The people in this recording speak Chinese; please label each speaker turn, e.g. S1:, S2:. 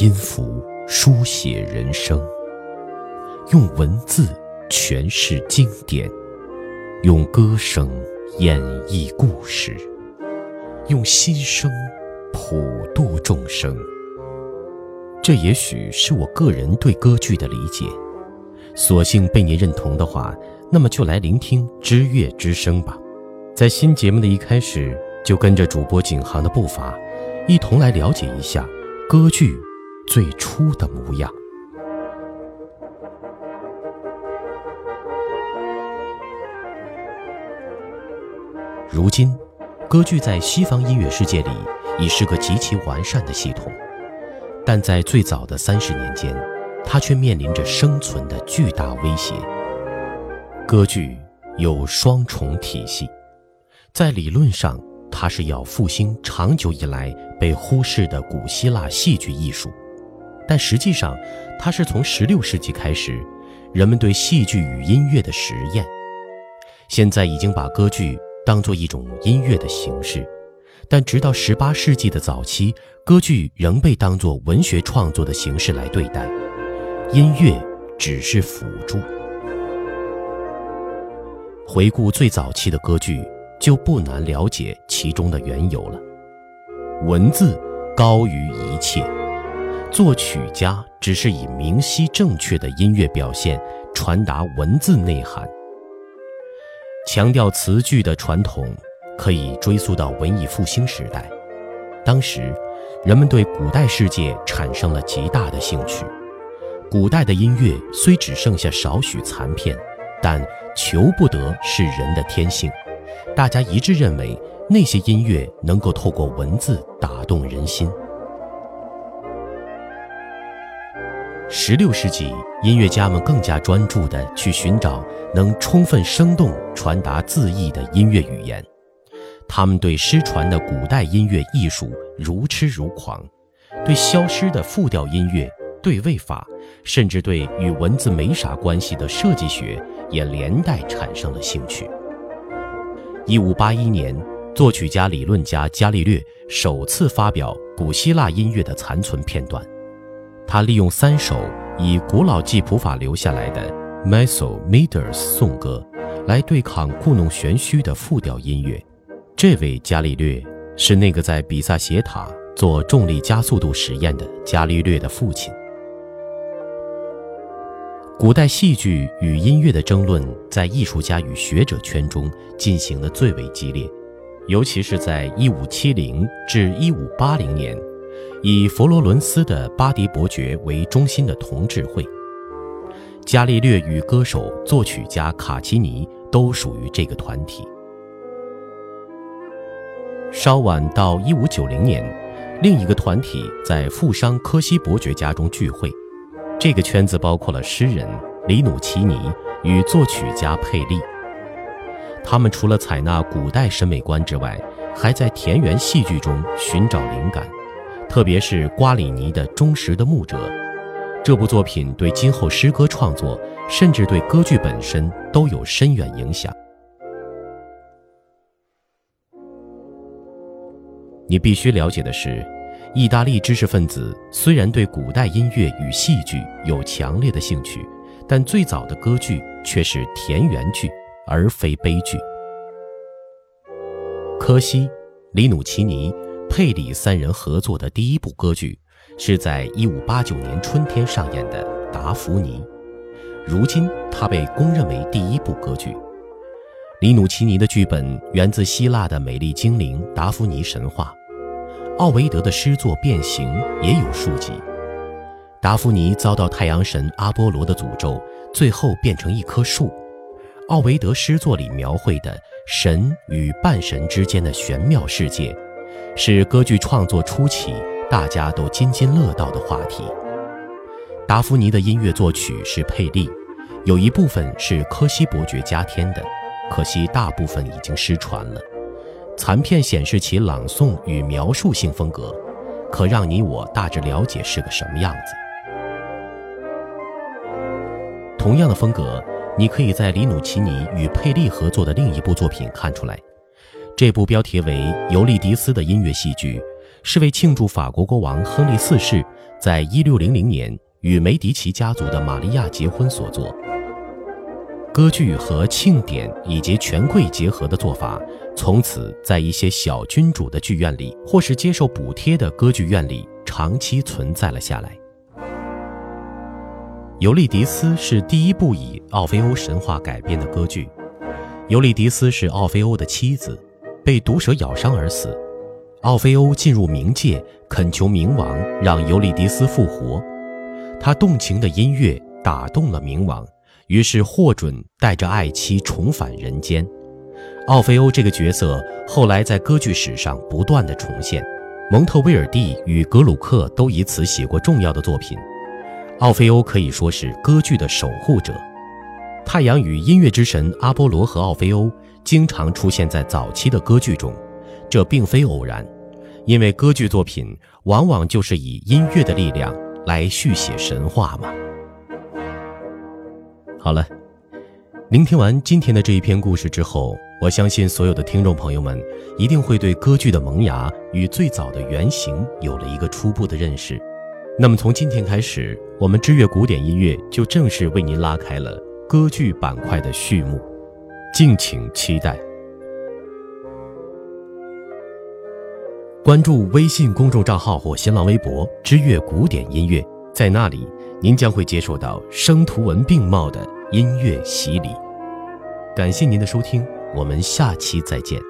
S1: 音符书写人生，用文字诠释经典，用歌声演绎故事，用心声普度众生。这也许是我个人对歌剧的理解。索性被您认同的话，那么就来聆听知乐之声吧。在新节目的一开始，就跟着主播景航的步伐，一同来了解一下歌剧最初的模样。如今，歌剧在西方音乐世界里已是个极其完善的系统，但在最早的三十年间，它却面临着生存的巨大威胁。歌剧有双重体系，在理论上，它是要复兴长久以来被忽视的古希腊戏剧艺术，但实际上，它是从16世纪开始，人们对戏剧与音乐的实验，现在已经把歌剧当作一种音乐的形式，但直到18世纪的早期，歌剧仍被当作文学创作的形式来对待。音乐只是辅助。回顾最早期的歌剧，就不难了解其中的缘由了。文字高于一切，作曲家只是以明晰正确的音乐表现传达文字内涵。强调词句的传统可以追溯到文艺复兴时代，当时人们对古代世界产生了极大的兴趣。古代的音乐虽只剩下少许残片，但求不得是人的天性。大家一致认为，那些音乐能够透过文字打动人心。十六世纪，音乐家们更加专注地去寻找能充分生动传达字意的音乐语言。他们对失传的古代音乐艺术如痴如狂，对消失的复调音乐。对位法，甚至对与文字没啥关系的设计学也连带产生了兴趣。一五八一年，作曲家、理论家伽利略首次发表古希腊音乐的残存片段。他利用三首以古老记谱法留下来的 m e s o m e t e r s 颂歌，来对抗故弄玄虚的复调音乐。这位伽利略是那个在比萨斜塔做重力加速度实验的伽利略的父亲。古代戏剧与音乐的争论在艺术家与学者圈中进行的最为激烈，尤其是在1570至1580年，以佛罗伦斯的巴迪伯爵为中心的同治会。伽利略与歌手、作曲家卡奇尼都属于这个团体。稍晚到1590年，另一个团体在富商科西伯爵家中聚会。这个圈子包括了诗人里努奇尼与作曲家佩利。他们除了采纳古代审美观之外，还在田园戏剧中寻找灵感，特别是瓜里尼的《忠实的牧者》。这部作品对今后诗歌创作，甚至对歌剧本身都有深远影响。你必须了解的是。意大利知识分子虽然对古代音乐与戏剧有强烈的兴趣，但最早的歌剧却是田园剧，而非悲剧。科西、里努奇尼、佩里三人合作的第一部歌剧，是在1589年春天上演的《达芙妮》，如今它被公认为第一部歌剧。里努奇尼的剧本源自希腊的美丽精灵达芙妮神话。奥维德的诗作《变形》也有数集。达芙妮遭到太阳神阿波罗的诅咒，最后变成一棵树。奥维德诗作里描绘的神与半神之间的玄妙世界，是歌剧创作初期大家都津津乐道的话题。达芙妮的音乐作曲是佩利，有一部分是科西伯爵加添的，可惜大部分已经失传了。残片显示其朗诵与描述性风格，可让你我大致了解是个什么样子。同样的风格，你可以在里努奇尼与佩利合作的另一部作品看出来。这部标题为《尤利迪斯》的音乐戏剧，是为庆祝法国国王亨利四世在一六零零年与梅迪奇家族的玛利亚结婚所作。歌剧和庆典以及权贵结合的做法，从此在一些小君主的剧院里，或是接受补贴的歌剧院里长期存在了下来。尤利迪斯是第一部以奥菲欧神话改编的歌剧。尤利迪斯是奥菲欧的妻子，被毒蛇咬伤而死。奥菲欧进入冥界，恳求冥王让尤利迪斯复活。他动情的音乐打动了冥王。于是获准带着爱妻重返人间。奥菲欧这个角色后来在歌剧史上不断的重现，蒙特威尔第与格鲁克都以此写过重要的作品。奥菲欧可以说是歌剧的守护者。太阳与音乐之神阿波罗和奥菲欧经常出现在早期的歌剧中，这并非偶然，因为歌剧作品往往就是以音乐的力量来续写神话嘛。好了，聆听完今天的这一篇故事之后，我相信所有的听众朋友们一定会对歌剧的萌芽与最早的原型有了一个初步的认识。那么从今天开始，我们知乐古典音乐就正式为您拉开了歌剧板块的序幕，敬请期待。关注微信公众账号或新浪微博“知乐古典音乐”，在那里。您将会接受到声图文并茂的音乐洗礼。感谢您的收听，我们下期再见。